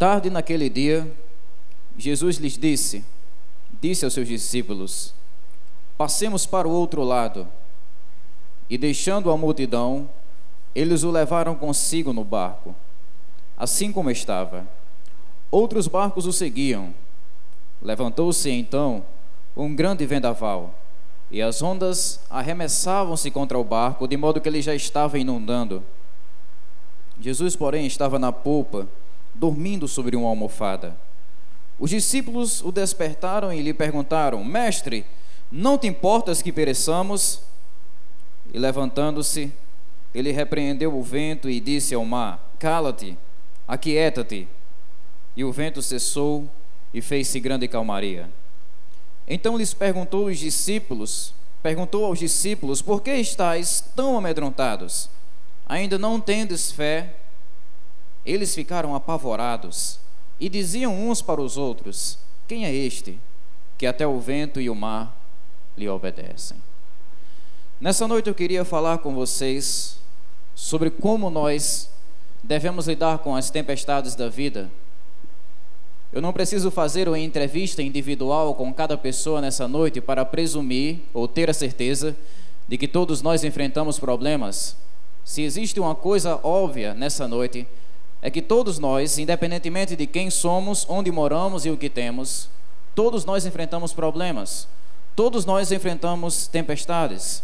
Tarde naquele dia, Jesus lhes disse, disse aos seus discípulos: Passemos para o outro lado. E deixando a multidão, eles o levaram consigo no barco, assim como estava. Outros barcos o seguiam. Levantou-se então um grande vendaval, e as ondas arremessavam-se contra o barco, de modo que ele já estava inundando. Jesus, porém, estava na polpa, dormindo sobre uma almofada. Os discípulos o despertaram e lhe perguntaram: Mestre, não te importas que pereçamos? E levantando-se, ele repreendeu o vento e disse ao mar: Cala-te, aquieta-te. E o vento cessou e fez-se grande calmaria. Então lhes perguntou os discípulos, perguntou aos discípulos: Por que estáis tão amedrontados? Ainda não tendes fé? Eles ficaram apavorados e diziam uns para os outros: Quem é este que até o vento e o mar lhe obedecem? Nessa noite eu queria falar com vocês sobre como nós devemos lidar com as tempestades da vida. Eu não preciso fazer uma entrevista individual com cada pessoa nessa noite para presumir ou ter a certeza de que todos nós enfrentamos problemas. Se existe uma coisa óbvia nessa noite, é que todos nós, independentemente de quem somos, onde moramos e o que temos, todos nós enfrentamos problemas, todos nós enfrentamos tempestades.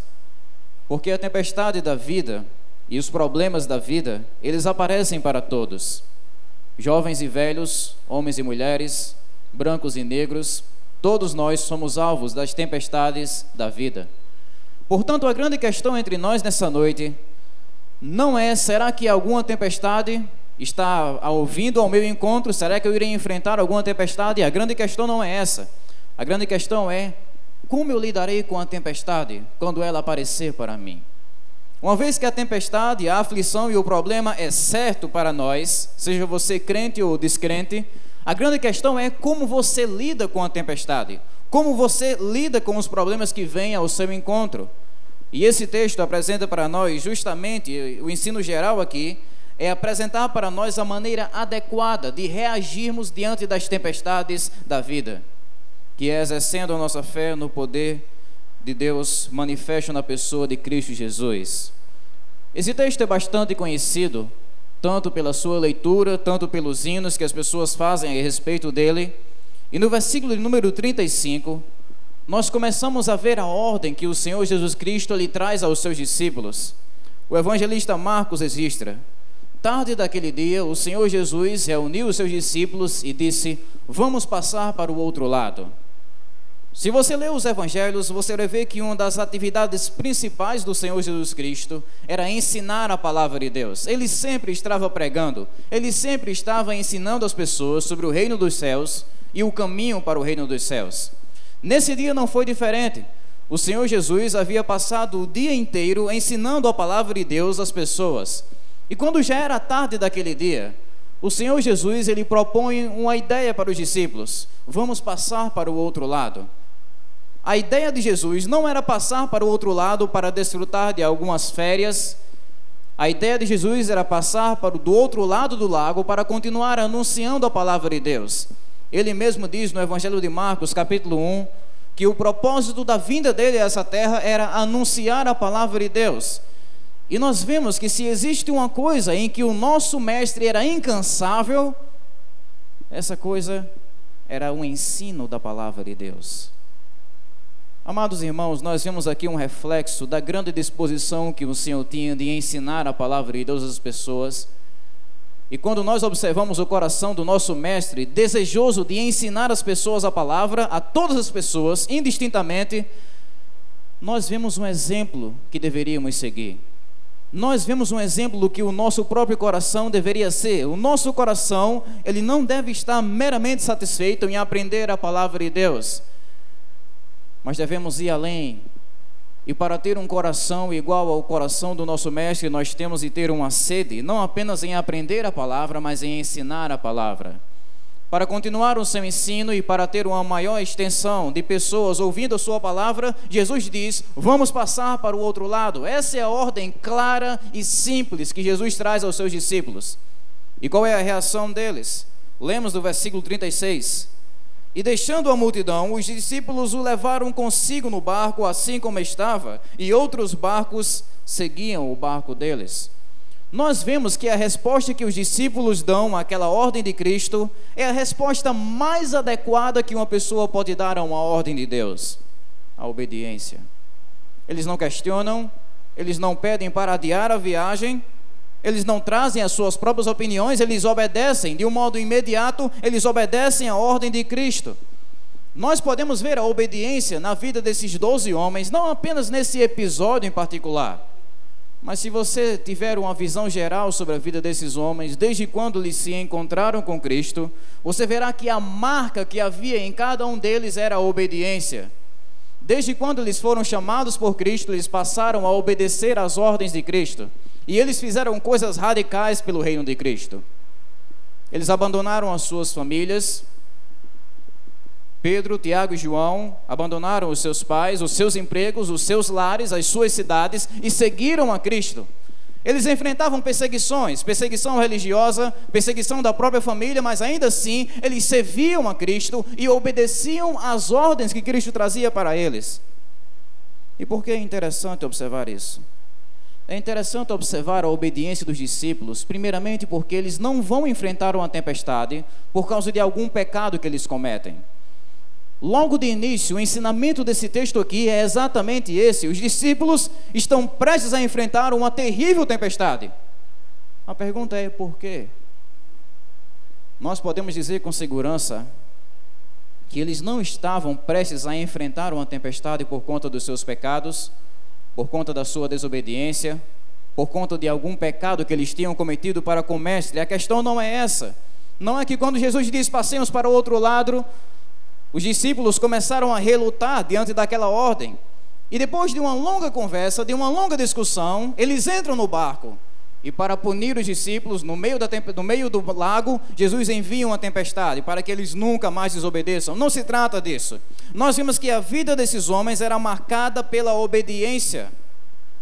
Porque a tempestade da vida e os problemas da vida, eles aparecem para todos. Jovens e velhos, homens e mulheres, brancos e negros, todos nós somos alvos das tempestades da vida. Portanto, a grande questão entre nós nessa noite não é será que alguma tempestade está ouvindo ao meu encontro, será que eu irei enfrentar alguma tempestade? A grande questão não é essa. A grande questão é como eu lidarei com a tempestade quando ela aparecer para mim. Uma vez que a tempestade, a aflição e o problema é certo para nós, seja você crente ou descrente, a grande questão é como você lida com a tempestade, como você lida com os problemas que vêm ao seu encontro. E esse texto apresenta para nós justamente o ensino geral aqui é apresentar para nós a maneira adequada de reagirmos diante das tempestades da vida, que é exercendo a nossa fé no poder de Deus manifesto na pessoa de Cristo Jesus. Esse texto é bastante conhecido, tanto pela sua leitura, tanto pelos hinos que as pessoas fazem a respeito dele. E no versículo número 35, nós começamos a ver a ordem que o Senhor Jesus Cristo lhe traz aos seus discípulos. O evangelista Marcos registra: Tarde daquele dia, o Senhor Jesus reuniu os seus discípulos e disse: Vamos passar para o outro lado. Se você ler os evangelhos, você vai ver que uma das atividades principais do Senhor Jesus Cristo era ensinar a palavra de Deus. Ele sempre estava pregando, ele sempre estava ensinando as pessoas sobre o reino dos céus e o caminho para o reino dos céus. Nesse dia não foi diferente. O Senhor Jesus havia passado o dia inteiro ensinando a palavra de Deus às pessoas. E quando já era tarde daquele dia, o Senhor Jesus ele propõe uma ideia para os discípulos: vamos passar para o outro lado. A ideia de Jesus não era passar para o outro lado para desfrutar de algumas férias. A ideia de Jesus era passar para do outro lado do lago para continuar anunciando a palavra de Deus. Ele mesmo diz no Evangelho de Marcos, capítulo 1, que o propósito da vinda dele a essa terra era anunciar a palavra de Deus. E nós vemos que se existe uma coisa em que o nosso mestre era incansável, essa coisa era o ensino da palavra de Deus. Amados irmãos, nós vemos aqui um reflexo da grande disposição que o Senhor tinha de ensinar a palavra de Deus às pessoas. E quando nós observamos o coração do nosso mestre, desejoso de ensinar as pessoas a palavra, a todas as pessoas, indistintamente, nós vemos um exemplo que deveríamos seguir nós vemos um exemplo do que o nosso próprio coração deveria ser. O nosso coração, ele não deve estar meramente satisfeito em aprender a palavra de Deus, mas devemos ir além. E para ter um coração igual ao coração do nosso mestre, nós temos de ter uma sede, não apenas em aprender a palavra, mas em ensinar a palavra. Para continuar o seu ensino e para ter uma maior extensão de pessoas ouvindo a sua palavra, Jesus diz: vamos passar para o outro lado. Essa é a ordem clara e simples que Jesus traz aos seus discípulos. E qual é a reação deles? Lemos do versículo 36. E deixando a multidão, os discípulos o levaram consigo no barco, assim como estava, e outros barcos seguiam o barco deles. Nós vemos que a resposta que os discípulos dão àquela ordem de Cristo é a resposta mais adequada que uma pessoa pode dar a uma ordem de Deus: a obediência. Eles não questionam, eles não pedem para adiar a viagem, eles não trazem as suas próprias opiniões, eles obedecem de um modo imediato, eles obedecem a ordem de Cristo. Nós podemos ver a obediência na vida desses doze homens, não apenas nesse episódio em particular, mas se você tiver uma visão geral sobre a vida desses homens, desde quando eles se encontraram com Cristo, você verá que a marca que havia em cada um deles era a obediência. Desde quando eles foram chamados por Cristo, eles passaram a obedecer às ordens de Cristo. E eles fizeram coisas radicais pelo reino de Cristo. Eles abandonaram as suas famílias. Pedro, Tiago e João abandonaram os seus pais, os seus empregos, os seus lares, as suas cidades e seguiram a Cristo. Eles enfrentavam perseguições, perseguição religiosa, perseguição da própria família, mas ainda assim eles serviam a Cristo e obedeciam às ordens que Cristo trazia para eles. E por que é interessante observar isso? É interessante observar a obediência dos discípulos, primeiramente porque eles não vão enfrentar uma tempestade por causa de algum pecado que eles cometem. Logo de início, o ensinamento desse texto aqui é exatamente esse: os discípulos estão prestes a enfrentar uma terrível tempestade. A pergunta é por quê? Nós podemos dizer com segurança que eles não estavam prestes a enfrentar uma tempestade por conta dos seus pecados por conta da sua desobediência, por conta de algum pecado que eles tinham cometido para com o mestre. A questão não é essa. Não é que quando Jesus diz passemos para o outro lado, os discípulos começaram a relutar diante daquela ordem. E depois de uma longa conversa, de uma longa discussão, eles entram no barco. E para punir os discípulos, no meio, da, no meio do lago, Jesus envia uma tempestade para que eles nunca mais desobedeçam. Não se trata disso. Nós vimos que a vida desses homens era marcada pela obediência.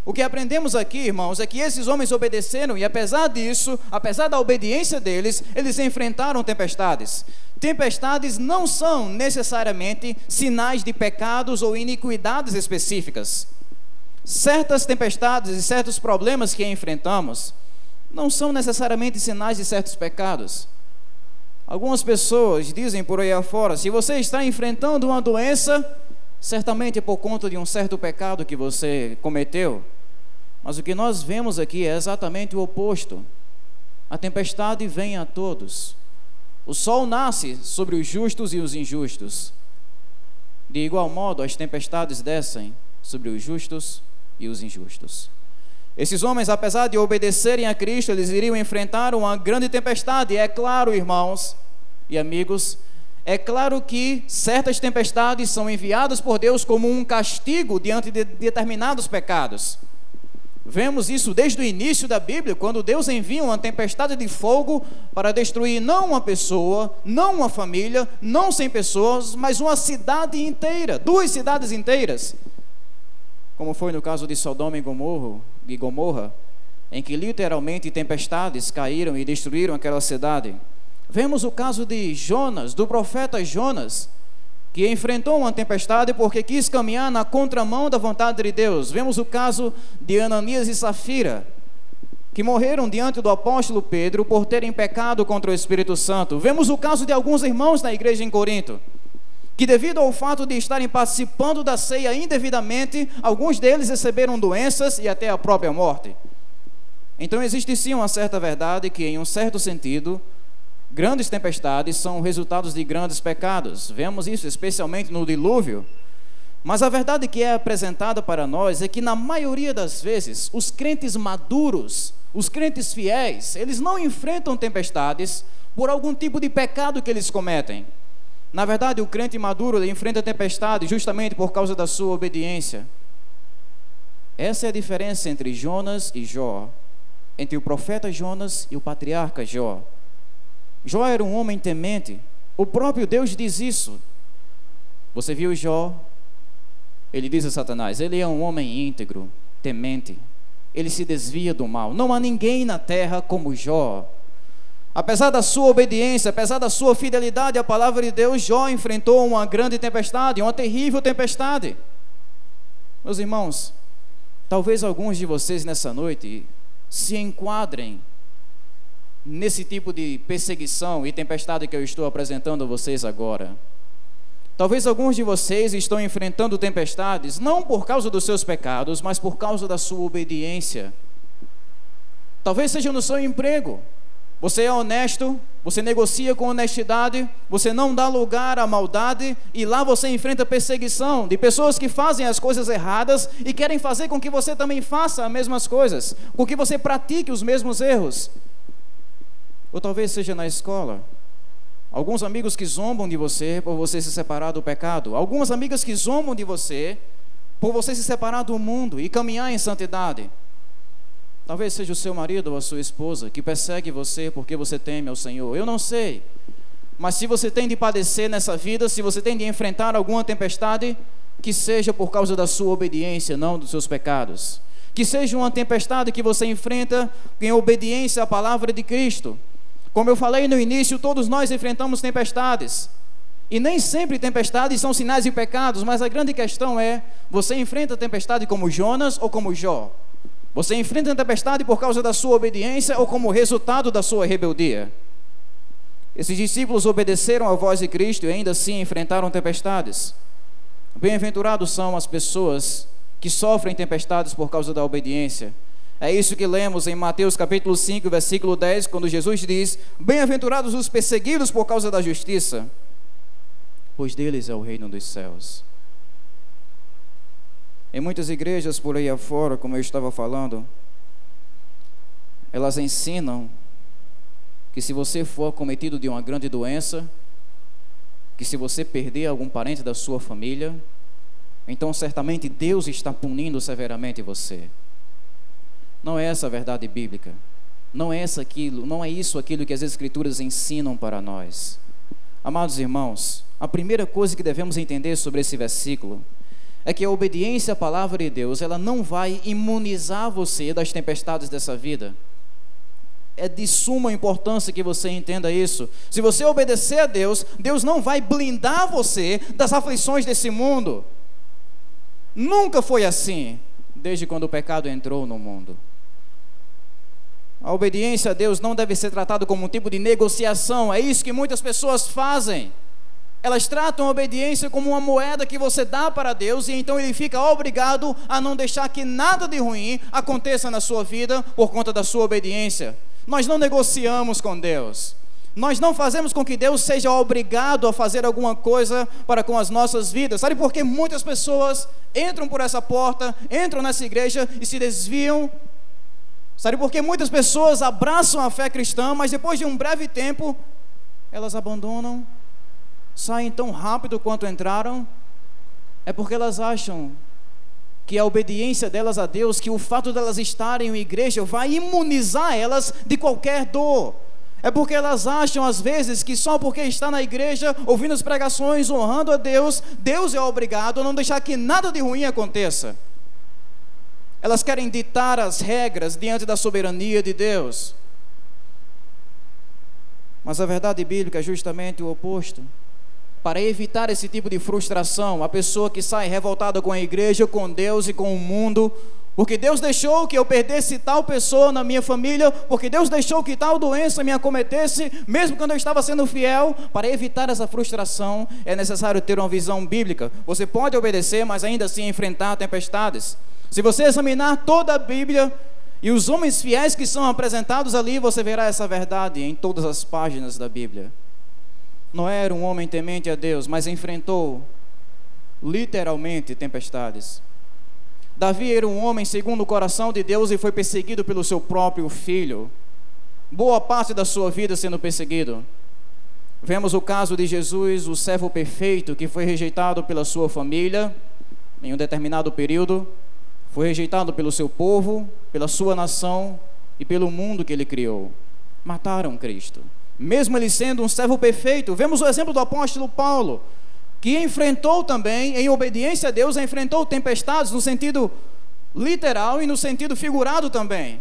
O que aprendemos aqui, irmãos, é que esses homens obedeceram e, apesar disso, apesar da obediência deles, eles enfrentaram tempestades. Tempestades não são necessariamente sinais de pecados ou iniquidades específicas. Certas tempestades e certos problemas que enfrentamos não são necessariamente sinais de certos pecados. Algumas pessoas dizem por aí afora: se você está enfrentando uma doença, certamente é por conta de um certo pecado que você cometeu. Mas o que nós vemos aqui é exatamente o oposto. A tempestade vem a todos. O sol nasce sobre os justos e os injustos. De igual modo, as tempestades descem sobre os justos e os injustos. Esses homens, apesar de obedecerem a Cristo, eles iriam enfrentar uma grande tempestade. É claro, irmãos e amigos, é claro que certas tempestades são enviadas por Deus como um castigo diante de determinados pecados. Vemos isso desde o início da Bíblia, quando Deus envia uma tempestade de fogo para destruir não uma pessoa, não uma família, não cem pessoas, mas uma cidade inteira, duas cidades inteiras como foi no caso de Sodoma e Gomorra, em que literalmente tempestades caíram e destruíram aquela cidade. Vemos o caso de Jonas, do profeta Jonas, que enfrentou uma tempestade porque quis caminhar na contramão da vontade de Deus. Vemos o caso de Ananias e Safira, que morreram diante do apóstolo Pedro por terem pecado contra o Espírito Santo. Vemos o caso de alguns irmãos na igreja em Corinto que devido ao fato de estarem participando da ceia indevidamente, alguns deles receberam doenças e até a própria morte. Então existe sim uma certa verdade que, em um certo sentido, grandes tempestades são resultados de grandes pecados. Vemos isso especialmente no dilúvio. Mas a verdade que é apresentada para nós é que, na maioria das vezes, os crentes maduros, os crentes fiéis, eles não enfrentam tempestades por algum tipo de pecado que eles cometem. Na verdade, o crente maduro enfrenta a tempestade justamente por causa da sua obediência. Essa é a diferença entre Jonas e Jó, entre o profeta Jonas e o patriarca Jó. Jó era um homem temente. O próprio Deus diz isso. Você viu Jó? Ele diz a Satanás: ele é um homem íntegro, temente. Ele se desvia do mal. Não há ninguém na terra como Jó. Apesar da sua obediência, apesar da sua fidelidade à palavra de Deus, Jó enfrentou uma grande tempestade, uma terrível tempestade. Meus irmãos, talvez alguns de vocês nessa noite se enquadrem nesse tipo de perseguição e tempestade que eu estou apresentando a vocês agora. Talvez alguns de vocês estão enfrentando tempestades não por causa dos seus pecados, mas por causa da sua obediência. Talvez seja no seu emprego, você é honesto, você negocia com honestidade, você não dá lugar à maldade e lá você enfrenta perseguição de pessoas que fazem as coisas erradas e querem fazer com que você também faça as mesmas coisas, com que você pratique os mesmos erros. Ou talvez seja na escola. Alguns amigos que zombam de você por você se separar do pecado. Algumas amigas que zombam de você por você se separar do mundo e caminhar em santidade. Talvez seja o seu marido ou a sua esposa que persegue você porque você teme ao Senhor. Eu não sei. Mas se você tem de padecer nessa vida, se você tem de enfrentar alguma tempestade, que seja por causa da sua obediência, não dos seus pecados. Que seja uma tempestade que você enfrenta em obediência à palavra de Cristo. Como eu falei no início, todos nós enfrentamos tempestades. E nem sempre tempestades são sinais de pecados, mas a grande questão é: você enfrenta a tempestade como Jonas ou como Jó? Você enfrenta a tempestade por causa da sua obediência ou como resultado da sua rebeldia? Esses discípulos obedeceram à voz de Cristo e ainda assim enfrentaram tempestades. Bem-aventurados são as pessoas que sofrem tempestades por causa da obediência. É isso que lemos em Mateus capítulo 5, versículo 10, quando Jesus diz: Bem-aventurados os perseguidos por causa da justiça, pois deles é o reino dos céus. Em muitas igrejas por aí afora, como eu estava falando, elas ensinam que se você for cometido de uma grande doença, que se você perder algum parente da sua família, então certamente Deus está punindo severamente você. Não é essa a verdade bíblica. Não é essa aquilo, não é isso aquilo que as escrituras ensinam para nós. Amados irmãos, a primeira coisa que devemos entender sobre esse versículo é que a obediência à palavra de Deus, ela não vai imunizar você das tempestades dessa vida. É de suma importância que você entenda isso. Se você obedecer a Deus, Deus não vai blindar você das aflições desse mundo. Nunca foi assim, desde quando o pecado entrou no mundo. A obediência a Deus não deve ser tratada como um tipo de negociação, é isso que muitas pessoas fazem. Elas tratam a obediência como uma moeda que você dá para Deus e então ele fica obrigado a não deixar que nada de ruim aconteça na sua vida por conta da sua obediência. Nós não negociamos com Deus. Nós não fazemos com que Deus seja obrigado a fazer alguma coisa para com as nossas vidas. Sabe por que muitas pessoas entram por essa porta, entram nessa igreja e se desviam? Sabe por que muitas pessoas abraçam a fé cristã, mas depois de um breve tempo elas abandonam saem tão rápido quanto entraram, é porque elas acham que a obediência delas a Deus, que o fato delas estarem em igreja vai imunizar elas de qualquer dor. É porque elas acham às vezes que só porque está na igreja, ouvindo as pregações, honrando a Deus, Deus é obrigado a não deixar que nada de ruim aconteça. Elas querem ditar as regras diante da soberania de Deus. Mas a verdade bíblica é justamente o oposto para evitar esse tipo de frustração, a pessoa que sai revoltada com a igreja, com Deus e com o mundo, porque Deus deixou que eu perdesse tal pessoa na minha família, porque Deus deixou que tal doença me acometesse, mesmo quando eu estava sendo fiel. Para evitar essa frustração, é necessário ter uma visão bíblica. Você pode obedecer, mas ainda assim enfrentar tempestades. Se você examinar toda a Bíblia e os homens fiéis que são apresentados ali, você verá essa verdade em todas as páginas da Bíblia. Noé era um homem temente a Deus, mas enfrentou literalmente tempestades. Davi era um homem segundo o coração de Deus e foi perseguido pelo seu próprio filho. Boa parte da sua vida sendo perseguido. Vemos o caso de Jesus, o servo perfeito, que foi rejeitado pela sua família em um determinado período, foi rejeitado pelo seu povo, pela sua nação e pelo mundo que ele criou. Mataram Cristo mesmo ele sendo um servo perfeito. Vemos o exemplo do apóstolo Paulo, que enfrentou também, em obediência a Deus, enfrentou tempestades no sentido literal e no sentido figurado também.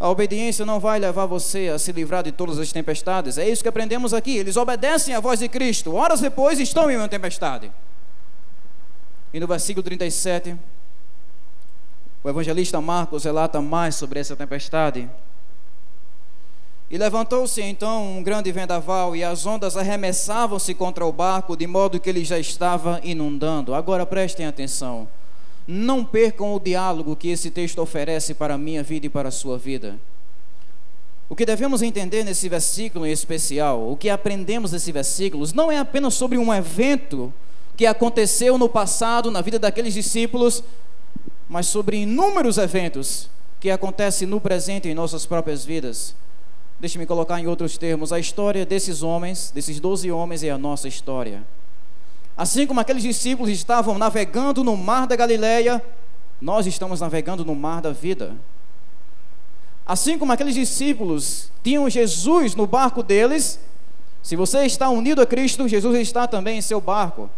A obediência não vai levar você a se livrar de todas as tempestades. É isso que aprendemos aqui. Eles obedecem à voz de Cristo. Horas depois estão em uma tempestade. E no versículo 37, o evangelista Marcos relata mais sobre essa tempestade. E levantou-se então um grande vendaval, e as ondas arremessavam-se contra o barco, de modo que ele já estava inundando. Agora prestem atenção. Não percam o diálogo que esse texto oferece para a minha vida e para a sua vida. O que devemos entender nesse versículo em especial, o que aprendemos nesse versículo, não é apenas sobre um evento que aconteceu no passado na vida daqueles discípulos, mas sobre inúmeros eventos que acontecem no presente em nossas próprias vidas. Deixe-me colocar em outros termos: a história desses homens, desses doze homens, é a nossa história. Assim como aqueles discípulos estavam navegando no mar da Galileia, nós estamos navegando no mar da vida. Assim como aqueles discípulos tinham Jesus no barco deles, se você está unido a Cristo, Jesus está também em seu barco.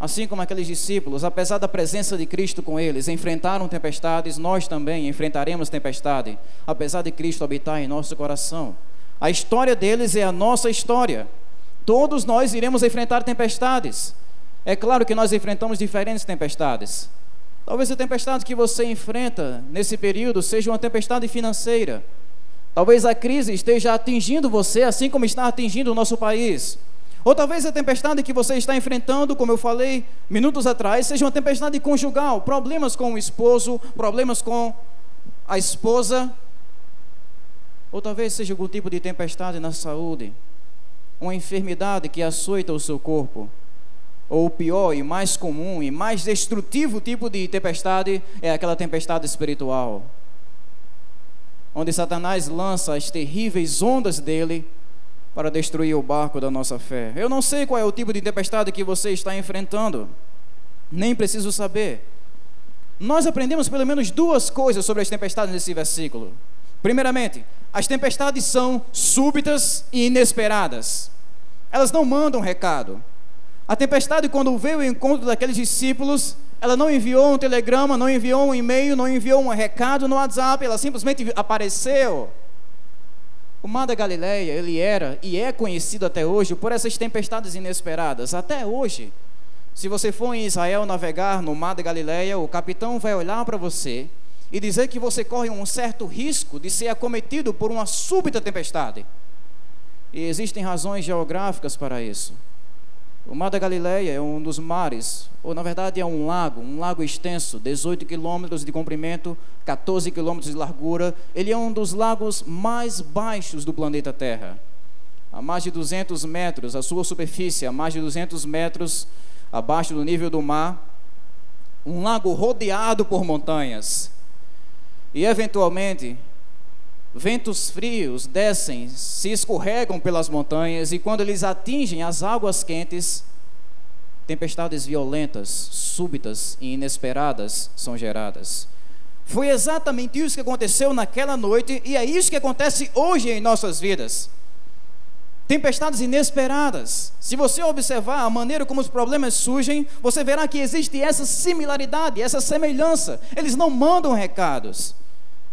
Assim como aqueles discípulos, apesar da presença de Cristo com eles, enfrentaram tempestades, nós também enfrentaremos tempestade, apesar de Cristo habitar em nosso coração. A história deles é a nossa história. Todos nós iremos enfrentar tempestades. É claro que nós enfrentamos diferentes tempestades. Talvez a tempestade que você enfrenta nesse período seja uma tempestade financeira. Talvez a crise esteja atingindo você, assim como está atingindo o nosso país. Ou talvez a tempestade que você está enfrentando, como eu falei minutos atrás, seja uma tempestade conjugal, problemas com o esposo, problemas com a esposa. Ou talvez seja algum tipo de tempestade na saúde uma enfermidade que açoita o seu corpo. Ou o pior e mais comum e mais destrutivo tipo de tempestade é aquela tempestade espiritual, onde Satanás lança as terríveis ondas dele para destruir o barco da nossa fé. Eu não sei qual é o tipo de tempestade que você está enfrentando, nem preciso saber. Nós aprendemos pelo menos duas coisas sobre as tempestades nesse versículo. Primeiramente, as tempestades são súbitas e inesperadas. Elas não mandam recado. A tempestade, quando veio ao encontro daqueles discípulos, ela não enviou um telegrama, não enviou um e-mail, não enviou um recado no WhatsApp, ela simplesmente apareceu. O mar da Galileia, ele era e é conhecido até hoje por essas tempestades inesperadas. Até hoje, se você for em Israel navegar no mar da Galileia, o capitão vai olhar para você e dizer que você corre um certo risco de ser acometido por uma súbita tempestade. E existem razões geográficas para isso. O Mar da Galileia é um dos mares, ou na verdade é um lago, um lago extenso, 18 quilômetros de comprimento, 14 quilômetros de largura. Ele é um dos lagos mais baixos do planeta Terra. A mais de 200 metros, a sua superfície, a mais de 200 metros abaixo do nível do mar. Um lago rodeado por montanhas. E eventualmente, ventos frios descem, se escorregam pelas montanhas e quando eles atingem as águas quentes, tempestades violentas, súbitas e inesperadas são geradas. Foi exatamente isso que aconteceu naquela noite e é isso que acontece hoje em nossas vidas. Tempestades inesperadas. Se você observar a maneira como os problemas surgem, você verá que existe essa similaridade, essa semelhança. Eles não mandam recados.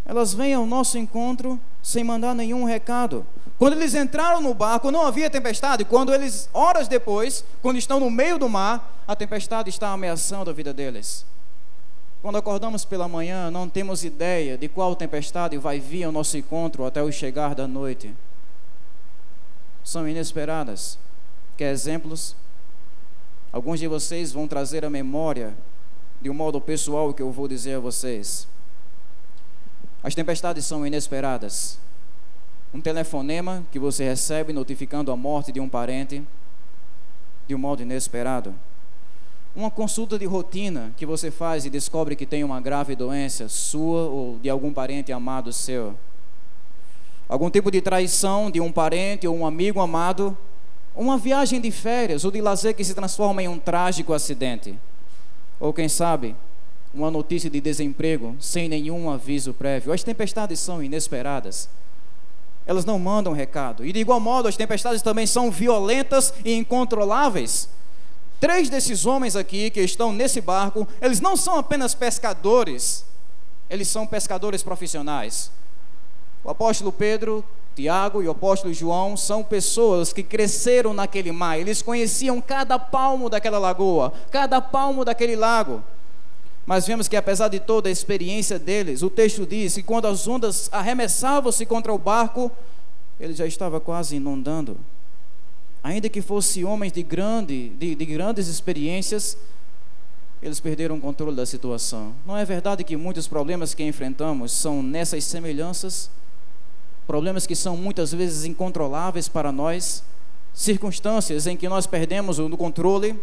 Elas vêm ao nosso encontro sem mandar nenhum recado. Quando eles entraram no barco, não havia tempestade. Quando eles, horas depois, quando estão no meio do mar, a tempestade está ameaçando a vida deles. Quando acordamos pela manhã, não temos ideia de qual tempestade vai vir ao nosso encontro até o chegar da noite são inesperadas. Quer exemplos? Alguns de vocês vão trazer a memória de um modo pessoal o que eu vou dizer a vocês. As tempestades são inesperadas. Um telefonema que você recebe notificando a morte de um parente de um modo inesperado. Uma consulta de rotina que você faz e descobre que tem uma grave doença sua ou de algum parente amado seu algum tipo de traição de um parente ou um amigo amado, uma viagem de férias ou de lazer que se transforma em um trágico acidente, ou quem sabe, uma notícia de desemprego sem nenhum aviso prévio. As tempestades são inesperadas. Elas não mandam recado. E de igual modo, as tempestades também são violentas e incontroláveis. Três desses homens aqui que estão nesse barco, eles não são apenas pescadores, eles são pescadores profissionais. O apóstolo Pedro, Tiago e o apóstolo João são pessoas que cresceram naquele mar, eles conheciam cada palmo daquela lagoa, cada palmo daquele lago. Mas vemos que apesar de toda a experiência deles, o texto diz que quando as ondas arremessavam-se contra o barco, ele já estava quase inundando. Ainda que fossem homens de, grande, de, de grandes experiências, eles perderam o controle da situação. Não é verdade que muitos problemas que enfrentamos são nessas semelhanças? Problemas que são muitas vezes incontroláveis para nós, circunstâncias em que nós perdemos o controle.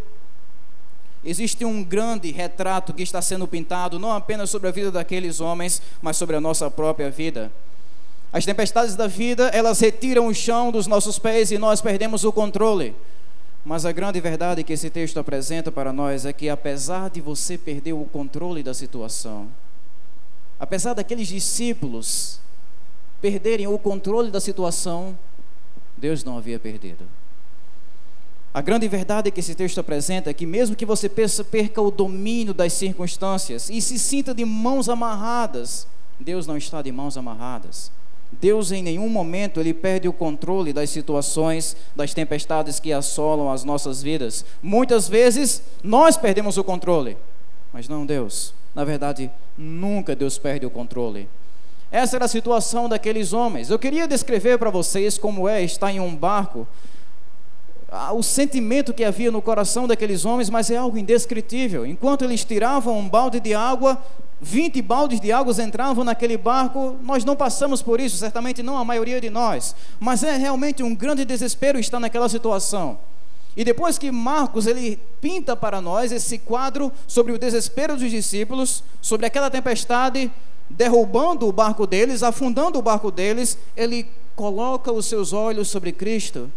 Existe um grande retrato que está sendo pintado, não apenas sobre a vida daqueles homens, mas sobre a nossa própria vida. As tempestades da vida, elas retiram o chão dos nossos pés e nós perdemos o controle. Mas a grande verdade que esse texto apresenta para nós é que, apesar de você perder o controle da situação, apesar daqueles discípulos perderem o controle da situação, Deus não havia perdido. A grande verdade que esse texto apresenta é que, mesmo que você perca o domínio das circunstâncias e se sinta de mãos amarradas, Deus não está de mãos amarradas. Deus em nenhum momento ele perde o controle das situações, das tempestades que assolam as nossas vidas. Muitas vezes nós perdemos o controle, mas não Deus. Na verdade, nunca Deus perde o controle. Essa era a situação daqueles homens. Eu queria descrever para vocês como é estar em um barco, o sentimento que havia no coração daqueles homens, mas é algo indescritível. Enquanto eles tiravam um balde de água, 20 baldes de águas entravam naquele barco, nós não passamos por isso, certamente não a maioria de nós, mas é realmente um grande desespero estar naquela situação. E depois que Marcos ele pinta para nós esse quadro sobre o desespero dos discípulos, sobre aquela tempestade derrubando o barco deles, afundando o barco deles, ele coloca os seus olhos sobre Cristo.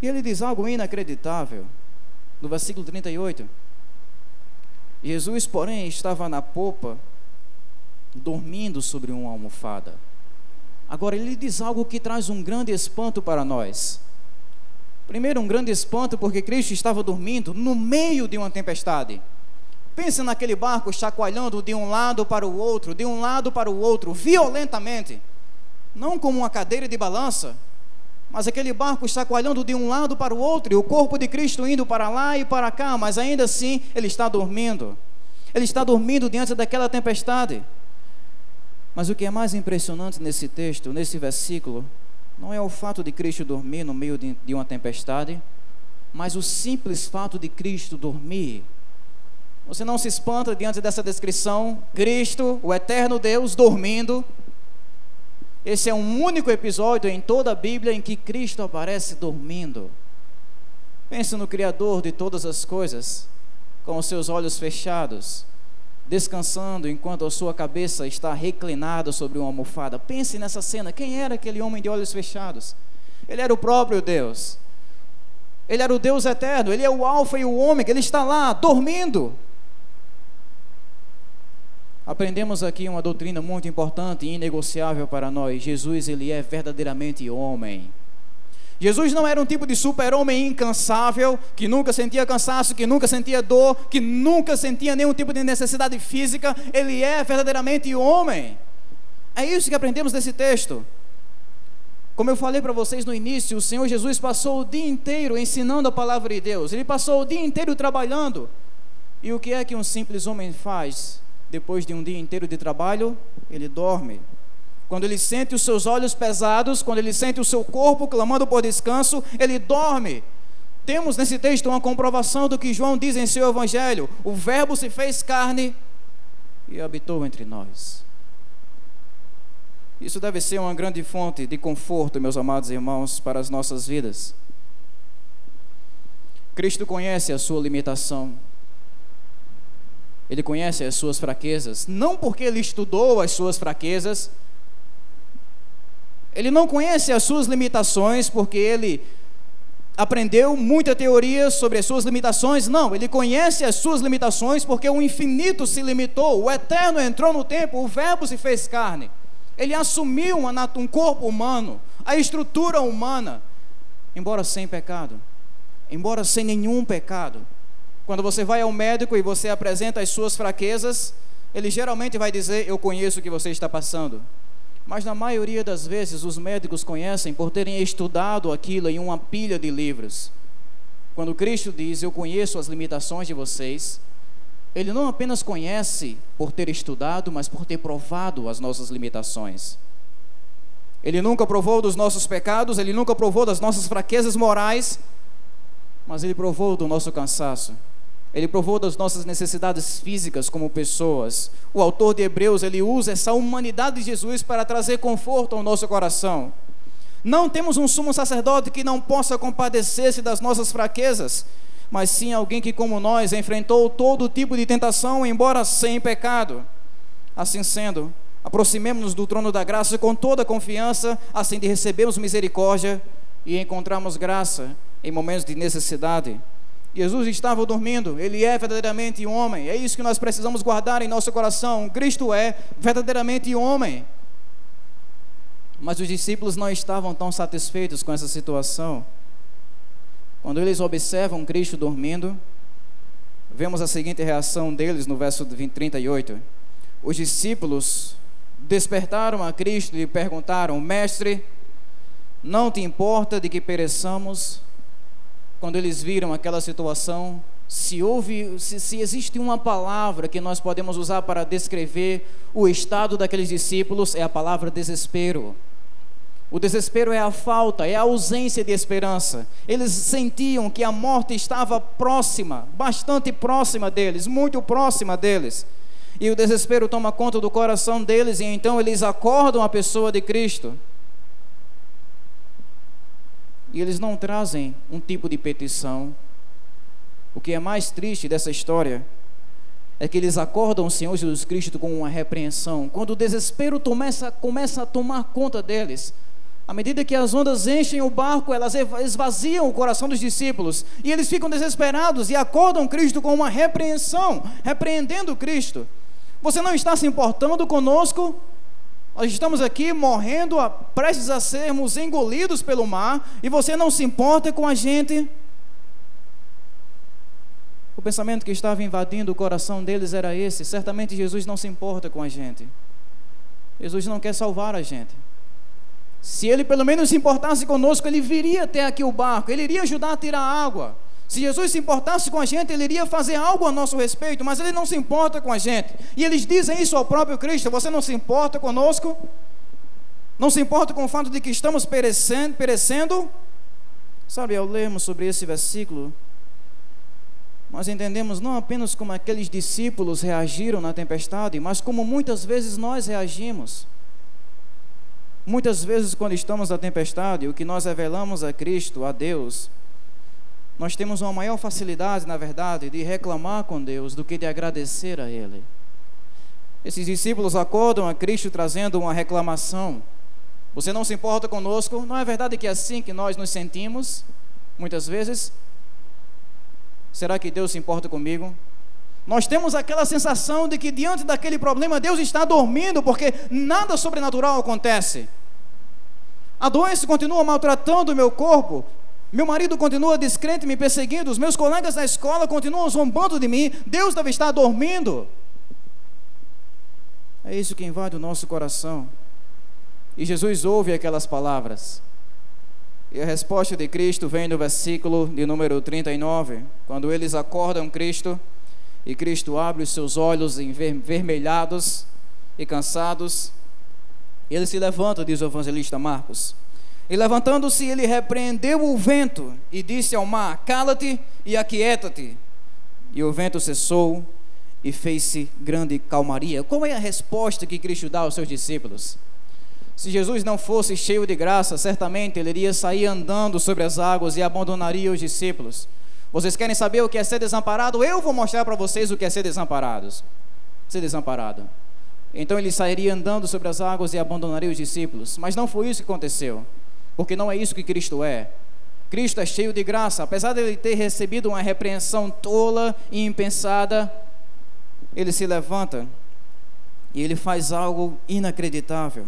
E ele diz algo inacreditável, no versículo 38. Jesus, porém, estava na popa, dormindo sobre uma almofada. Agora, ele diz algo que traz um grande espanto para nós. Primeiro, um grande espanto porque Cristo estava dormindo no meio de uma tempestade. Pense naquele barco chacoalhando de um lado para o outro, de um lado para o outro, violentamente. Não como uma cadeira de balança, mas aquele barco chacoalhando de um lado para o outro, e o corpo de Cristo indo para lá e para cá, mas ainda assim ele está dormindo. Ele está dormindo diante daquela tempestade. Mas o que é mais impressionante nesse texto, nesse versículo, não é o fato de Cristo dormir no meio de uma tempestade, mas o simples fato de Cristo dormir. Você não se espanta diante dessa descrição? Cristo, o eterno Deus, dormindo, esse é um único episódio em toda a Bíblia em que Cristo aparece dormindo. Pense no Criador de todas as coisas, com os seus olhos fechados, descansando enquanto a sua cabeça está reclinada sobre uma almofada. Pense nessa cena: quem era aquele homem de olhos fechados? Ele era o próprio Deus. Ele era o Deus eterno, ele é o Alfa e o Ômega, ele está lá, dormindo. Aprendemos aqui uma doutrina muito importante e inegociável para nós. Jesus, ele é verdadeiramente homem. Jesus não era um tipo de super-homem incansável, que nunca sentia cansaço, que nunca sentia dor, que nunca sentia nenhum tipo de necessidade física. Ele é verdadeiramente homem. É isso que aprendemos desse texto. Como eu falei para vocês no início, o Senhor Jesus passou o dia inteiro ensinando a palavra de Deus. Ele passou o dia inteiro trabalhando. E o que é que um simples homem faz? Depois de um dia inteiro de trabalho, ele dorme. Quando ele sente os seus olhos pesados, quando ele sente o seu corpo clamando por descanso, ele dorme. Temos nesse texto uma comprovação do que João diz em seu evangelho: o Verbo se fez carne e habitou entre nós. Isso deve ser uma grande fonte de conforto, meus amados irmãos, para as nossas vidas. Cristo conhece a sua limitação. Ele conhece as suas fraquezas, não porque ele estudou as suas fraquezas, ele não conhece as suas limitações porque ele aprendeu muita teoria sobre as suas limitações, não, ele conhece as suas limitações porque o infinito se limitou, o eterno entrou no tempo, o Verbo se fez carne, ele assumiu um corpo humano, a estrutura humana, embora sem pecado, embora sem nenhum pecado. Quando você vai ao médico e você apresenta as suas fraquezas, ele geralmente vai dizer: Eu conheço o que você está passando. Mas na maioria das vezes os médicos conhecem por terem estudado aquilo em uma pilha de livros. Quando Cristo diz: Eu conheço as limitações de vocês, Ele não apenas conhece por ter estudado, mas por ter provado as nossas limitações. Ele nunca provou dos nossos pecados, Ele nunca provou das nossas fraquezas morais, mas Ele provou do nosso cansaço. Ele provou das nossas necessidades físicas como pessoas. O autor de Hebreus, ele usa essa humanidade de Jesus para trazer conforto ao nosso coração. Não temos um sumo sacerdote que não possa compadecer-se das nossas fraquezas, mas sim alguém que, como nós, enfrentou todo tipo de tentação, embora sem pecado. Assim sendo, aproximemos-nos do trono da graça com toda confiança, assim de recebermos misericórdia e encontrarmos graça em momentos de necessidade. Jesus estava dormindo, ele é verdadeiramente homem. É isso que nós precisamos guardar em nosso coração. Cristo é verdadeiramente homem. Mas os discípulos não estavam tão satisfeitos com essa situação. Quando eles observam Cristo dormindo, vemos a seguinte reação deles no verso 38. Os discípulos despertaram a Cristo e lhe perguntaram: Mestre, não te importa de que pereçamos? Quando eles viram aquela situação, se houve, se, se, existe uma palavra que nós podemos usar para descrever o estado daqueles discípulos, é a palavra desespero. O desespero é a falta, é a ausência de esperança. Eles sentiam que a morte estava próxima, bastante próxima deles, muito próxima deles. E o desespero toma conta do coração deles, e então eles acordam a pessoa de Cristo e eles não trazem um tipo de petição. O que é mais triste dessa história é que eles acordam o Senhor Jesus Cristo com uma repreensão. Quando o desespero começa, começa a tomar conta deles, à medida que as ondas enchem o barco, elas esvaziam o coração dos discípulos e eles ficam desesperados e acordam Cristo com uma repreensão, repreendendo Cristo. Você não está se importando conosco? Nós estamos aqui morrendo, prestes a sermos engolidos pelo mar, e você não se importa com a gente. O pensamento que estava invadindo o coração deles era esse: certamente Jesus não se importa com a gente. Jesus não quer salvar a gente. Se ele pelo menos se importasse conosco, ele viria até aqui o barco, ele iria ajudar a tirar água. Se Jesus se importasse com a gente, ele iria fazer algo a nosso respeito, mas ele não se importa com a gente. E eles dizem isso ao próprio Cristo: Você não se importa conosco? Não se importa com o fato de que estamos perecendo? perecendo? Sabe, ao lermos sobre esse versículo, nós entendemos não apenas como aqueles discípulos reagiram na tempestade, mas como muitas vezes nós reagimos. Muitas vezes, quando estamos na tempestade, o que nós revelamos a Cristo, a Deus, nós temos uma maior facilidade, na verdade, de reclamar com Deus do que de agradecer a Ele. Esses discípulos acordam a Cristo trazendo uma reclamação. Você não se importa conosco? Não é verdade que é assim que nós nos sentimos, muitas vezes? Será que Deus se importa comigo? Nós temos aquela sensação de que diante daquele problema Deus está dormindo, porque nada sobrenatural acontece. A doença continua maltratando o meu corpo, meu marido continua descrente, me perseguindo. Os meus colegas na escola continuam zombando de mim. Deus deve estar dormindo. É isso que invade o nosso coração. E Jesus ouve aquelas palavras. E a resposta de Cristo vem no versículo de número 39, quando eles acordam Cristo e Cristo abre os seus olhos envermelhados e cansados. Ele se levanta, diz o evangelista Marcos e levantando-se, ele repreendeu o vento e disse ao mar: Cala-te e aquieta-te. E o vento cessou e fez-se grande calmaria. Qual é a resposta que Cristo dá aos seus discípulos? Se Jesus não fosse cheio de graça, certamente ele iria sair andando sobre as águas e abandonaria os discípulos. Vocês querem saber o que é ser desamparado? Eu vou mostrar para vocês o que é ser desamparados. Ser desamparado. Então ele sairia andando sobre as águas e abandonaria os discípulos. Mas não foi isso que aconteceu porque não é isso que Cristo é. Cristo é cheio de graça, apesar de ele ter recebido uma repreensão tola e impensada, ele se levanta e ele faz algo inacreditável.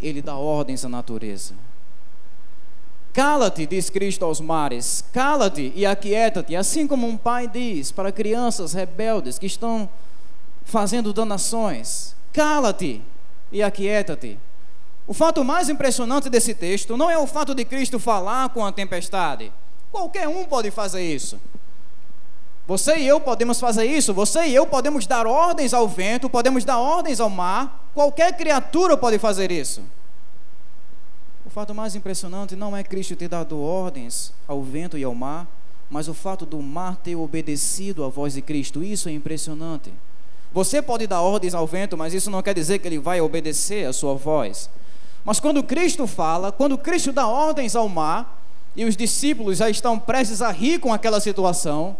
Ele dá ordens à natureza. Cala-te, diz Cristo aos mares, cala-te e aquieta-te, assim como um pai diz para crianças rebeldes que estão fazendo danações: cala-te e aquieta-te. O fato mais impressionante desse texto não é o fato de Cristo falar com a tempestade. Qualquer um pode fazer isso. Você e eu podemos fazer isso. Você e eu podemos dar ordens ao vento, podemos dar ordens ao mar. Qualquer criatura pode fazer isso. O fato mais impressionante não é Cristo ter dado ordens ao vento e ao mar, mas o fato do mar ter obedecido à voz de Cristo. Isso é impressionante. Você pode dar ordens ao vento, mas isso não quer dizer que ele vai obedecer à sua voz. Mas quando Cristo fala, quando Cristo dá ordens ao mar, e os discípulos já estão prestes a rir com aquela situação,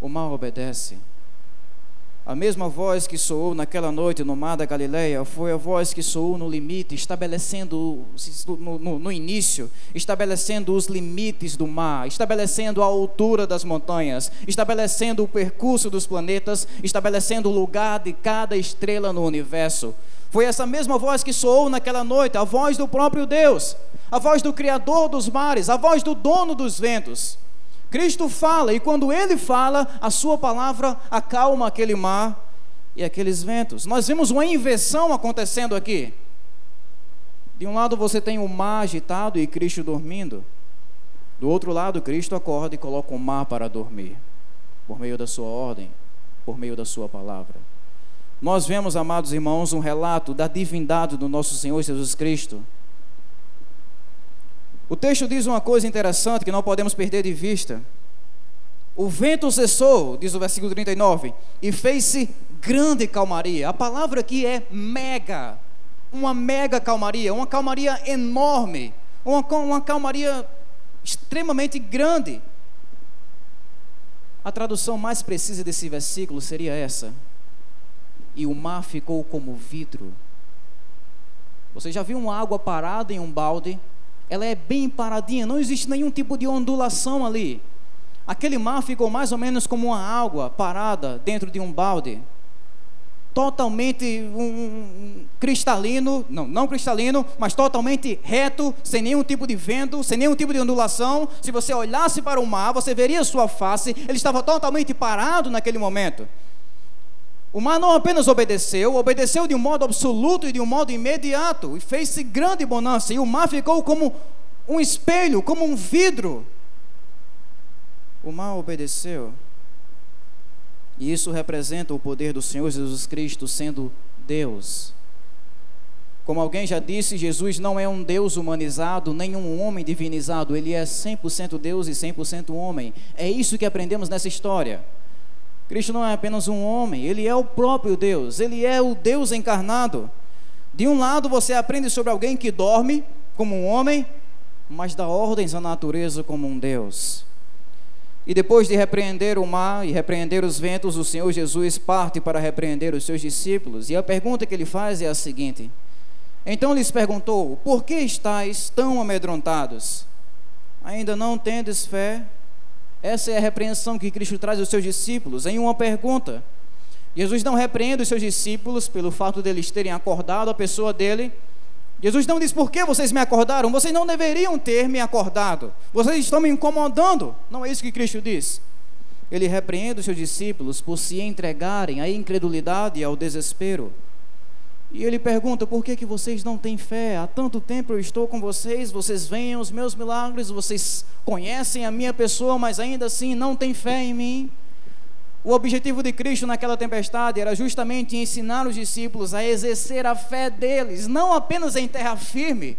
o mar obedece. A mesma voz que soou naquela noite no mar da Galileia foi a voz que soou no limite, estabelecendo no, no, no, início, estabelecendo os limites do mar, estabelecendo a altura das montanhas, estabelecendo o percurso dos planetas, estabelecendo o lugar de cada estrela no universo. Foi essa mesma voz que soou naquela noite, a voz do próprio Deus, a voz do Criador dos mares, a voz do dono dos ventos. Cristo fala, e quando ele fala, a sua palavra acalma aquele mar e aqueles ventos. Nós vemos uma inversão acontecendo aqui. De um lado você tem o mar agitado e Cristo dormindo. Do outro lado, Cristo acorda e coloca o mar para dormir, por meio da sua ordem, por meio da sua palavra. Nós vemos, amados irmãos, um relato da divindade do nosso Senhor Jesus Cristo. O texto diz uma coisa interessante que não podemos perder de vista. O vento cessou, diz o versículo 39, e fez-se grande calmaria. A palavra aqui é mega, uma mega calmaria, uma calmaria enorme, uma, uma calmaria extremamente grande. A tradução mais precisa desse versículo seria essa: e o mar ficou como vidro. Você já viu uma água parada em um balde? Ela é bem paradinha, não existe nenhum tipo de ondulação ali. Aquele mar ficou mais ou menos como uma água parada dentro de um balde. Totalmente um, cristalino, não, não cristalino, mas totalmente reto, sem nenhum tipo de vento, sem nenhum tipo de ondulação. Se você olhasse para o mar, você veria sua face, ele estava totalmente parado naquele momento. O mar não apenas obedeceu, obedeceu de um modo absoluto e de um modo imediato, e fez-se grande bonança, e o mar ficou como um espelho, como um vidro. O mar obedeceu. E isso representa o poder do Senhor Jesus Cristo sendo Deus. Como alguém já disse, Jesus não é um Deus humanizado, nem um homem divinizado, ele é 100% Deus e 100% homem. É isso que aprendemos nessa história. Cristo não é apenas um homem, ele é o próprio Deus, ele é o Deus encarnado. De um lado, você aprende sobre alguém que dorme como um homem, mas dá ordens à natureza como um Deus. E depois de repreender o mar e repreender os ventos, o Senhor Jesus parte para repreender os seus discípulos. E a pergunta que ele faz é a seguinte: Então lhes perguntou: Por que estáis tão amedrontados? Ainda não tendes fé? Essa é a repreensão que Cristo traz aos seus discípulos em uma pergunta. Jesus não repreende os seus discípulos pelo fato deles terem acordado a pessoa dele. Jesus não diz: Por que vocês me acordaram? Vocês não deveriam ter me acordado. Vocês estão me incomodando. Não é isso que Cristo diz. Ele repreende os seus discípulos por se entregarem à incredulidade e ao desespero. E ele pergunta: por que, que vocês não têm fé? Há tanto tempo eu estou com vocês, vocês veem os meus milagres, vocês conhecem a minha pessoa, mas ainda assim não têm fé em mim. O objetivo de Cristo naquela tempestade era justamente ensinar os discípulos a exercer a fé deles, não apenas em terra firme,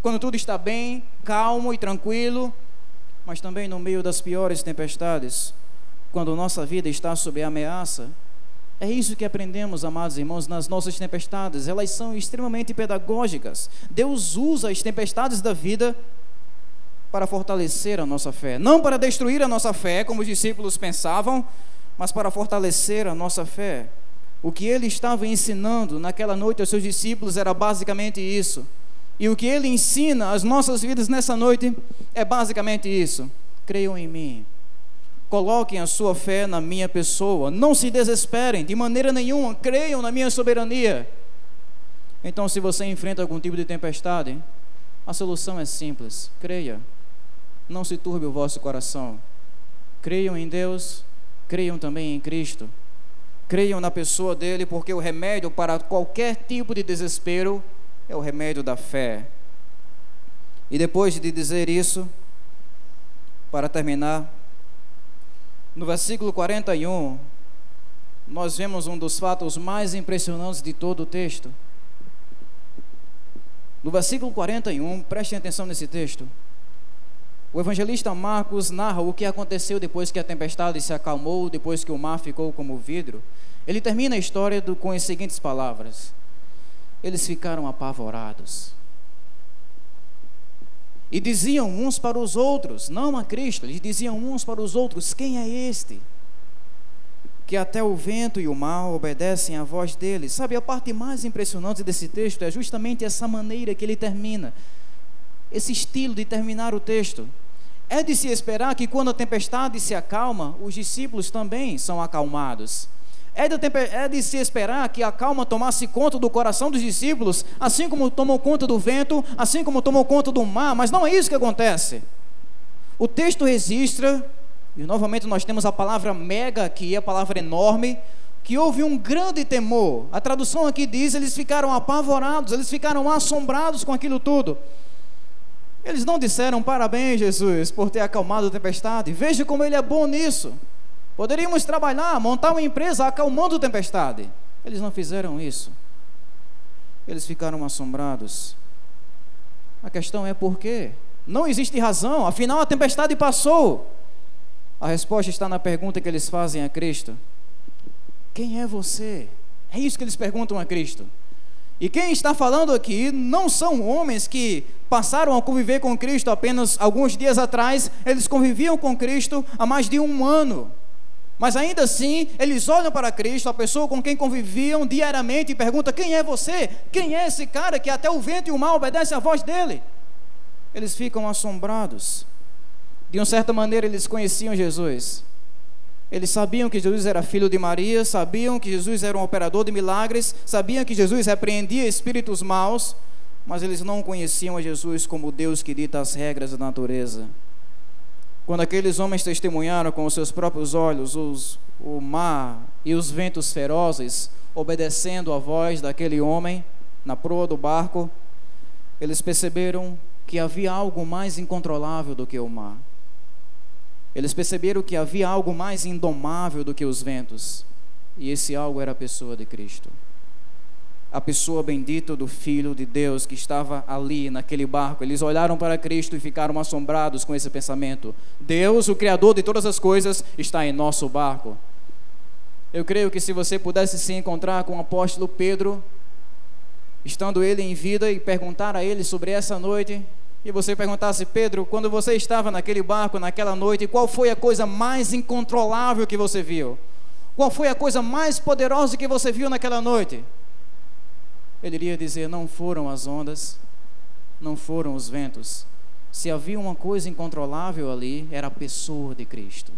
quando tudo está bem, calmo e tranquilo, mas também no meio das piores tempestades, quando nossa vida está sob ameaça é isso que aprendemos, amados irmãos, nas nossas tempestades. Elas são extremamente pedagógicas. Deus usa as tempestades da vida para fortalecer a nossa fé. Não para destruir a nossa fé, como os discípulos pensavam, mas para fortalecer a nossa fé. O que ele estava ensinando naquela noite aos seus discípulos era basicamente isso. E o que ele ensina às nossas vidas nessa noite é basicamente isso. Creiam em mim. Coloquem a sua fé na minha pessoa. Não se desesperem de maneira nenhuma. Creiam na minha soberania. Então, se você enfrenta algum tipo de tempestade, a solução é simples: creia. Não se turbe o vosso coração. Creiam em Deus, creiam também em Cristo. Creiam na pessoa dele, porque o remédio para qualquer tipo de desespero é o remédio da fé. E depois de dizer isso, para terminar, no versículo 41, nós vemos um dos fatos mais impressionantes de todo o texto. No versículo 41, prestem atenção nesse texto. O evangelista Marcos narra o que aconteceu depois que a tempestade se acalmou, depois que o mar ficou como vidro. Ele termina a história do, com as seguintes palavras: Eles ficaram apavorados. E diziam uns para os outros, não a Cristo, eles diziam uns para os outros: Quem é este? Que até o vento e o mar obedecem à voz dele. Sabe, a parte mais impressionante desse texto é justamente essa maneira que ele termina, esse estilo de terminar o texto. É de se esperar que quando a tempestade se acalma, os discípulos também são acalmados. É de, é de, se esperar que a calma tomasse conta do coração dos discípulos, assim como tomou conta do vento, assim como tomou conta do mar, mas não é isso que acontece. O texto registra, e novamente nós temos a palavra mega aqui, a palavra enorme, que houve um grande temor. A tradução aqui diz: eles ficaram apavorados, eles ficaram assombrados com aquilo tudo. Eles não disseram parabéns, Jesus, por ter acalmado a tempestade. Veja como ele é bom nisso. Poderíamos trabalhar, montar uma empresa acalmando tempestade. Eles não fizeram isso. Eles ficaram assombrados. A questão é por quê? Não existe razão, afinal a tempestade passou. A resposta está na pergunta que eles fazem a Cristo: Quem é você? É isso que eles perguntam a Cristo. E quem está falando aqui não são homens que passaram a conviver com Cristo apenas alguns dias atrás, eles conviviam com Cristo há mais de um ano. Mas ainda assim, eles olham para Cristo, a pessoa com quem conviviam diariamente, e perguntam: Quem é você? Quem é esse cara que até o vento e o mar obedecem à voz dele? Eles ficam assombrados. De uma certa maneira, eles conheciam Jesus. Eles sabiam que Jesus era filho de Maria, sabiam que Jesus era um operador de milagres, sabiam que Jesus repreendia espíritos maus, mas eles não conheciam a Jesus como Deus que dita as regras da natureza. Quando aqueles homens testemunharam com os seus próprios olhos os, o mar e os ventos ferozes, obedecendo à voz daquele homem na proa do barco, eles perceberam que havia algo mais incontrolável do que o mar. Eles perceberam que havia algo mais indomável do que os ventos, e esse algo era a pessoa de Cristo. A pessoa bendita do Filho de Deus que estava ali naquele barco. Eles olharam para Cristo e ficaram assombrados com esse pensamento: Deus, o Criador de todas as coisas, está em nosso barco. Eu creio que se você pudesse se encontrar com o apóstolo Pedro, estando ele em vida, e perguntar a ele sobre essa noite, e você perguntasse, Pedro, quando você estava naquele barco, naquela noite, qual foi a coisa mais incontrolável que você viu? Qual foi a coisa mais poderosa que você viu naquela noite? Ele iria dizer: não foram as ondas, não foram os ventos. Se havia uma coisa incontrolável ali, era a pessoa de Cristo.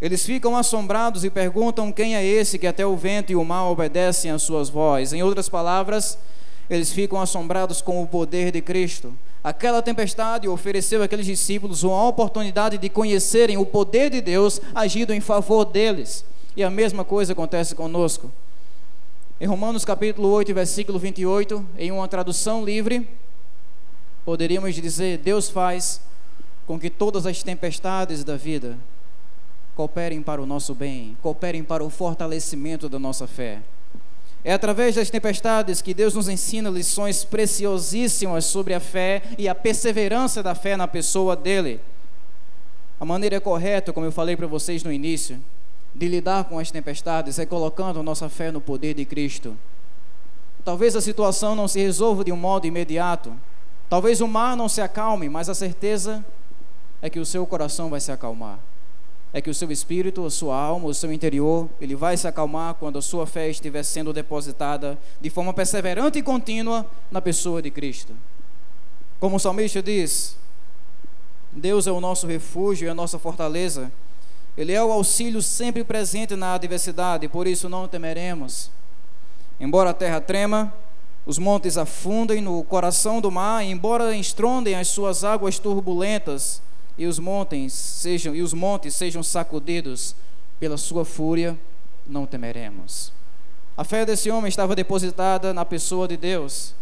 Eles ficam assombrados e perguntam quem é esse que até o vento e o mar obedecem às suas vozes. Em outras palavras, eles ficam assombrados com o poder de Cristo. Aquela tempestade ofereceu àqueles discípulos uma oportunidade de conhecerem o poder de Deus agindo em favor deles. E a mesma coisa acontece conosco. Em Romanos capítulo 8, versículo 28, em uma tradução livre, poderíamos dizer: Deus faz com que todas as tempestades da vida cooperem para o nosso bem, cooperem para o fortalecimento da nossa fé. É através das tempestades que Deus nos ensina lições preciosíssimas sobre a fé e a perseverança da fé na pessoa dele. A maneira correta, como eu falei para vocês no início, de lidar com as tempestades é colocando nossa fé no poder de Cristo. Talvez a situação não se resolva de um modo imediato. Talvez o mar não se acalme, mas a certeza é que o seu coração vai se acalmar é que o seu espírito, a sua alma, o seu interior, ele vai se acalmar quando a sua fé estiver sendo depositada de forma perseverante e contínua na pessoa de Cristo. Como o salmista diz, Deus é o nosso refúgio e a nossa fortaleza. Ele é o auxílio sempre presente na adversidade, por isso não temeremos. Embora a terra trema, os montes afundem no coração do mar, embora estrondem as suas águas turbulentas, e os montes sejam e os montes sejam sacudidos pela sua fúria, não temeremos. A fé desse homem estava depositada na pessoa de Deus.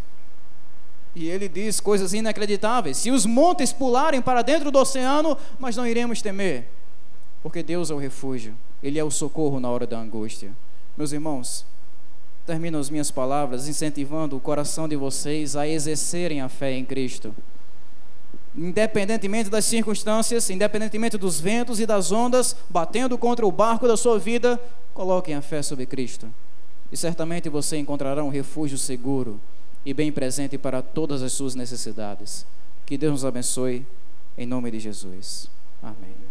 E ele diz coisas inacreditáveis: se os montes pularem para dentro do oceano, mas não iremos temer, porque Deus é o refúgio, Ele é o socorro na hora da angústia. Meus irmãos, termino as minhas palavras incentivando o coração de vocês a exercerem a fé em Cristo. Independentemente das circunstâncias, independentemente dos ventos e das ondas batendo contra o barco da sua vida, coloquem a fé sobre Cristo. E certamente você encontrará um refúgio seguro e bem presente para todas as suas necessidades. Que Deus nos abençoe, em nome de Jesus. Amém.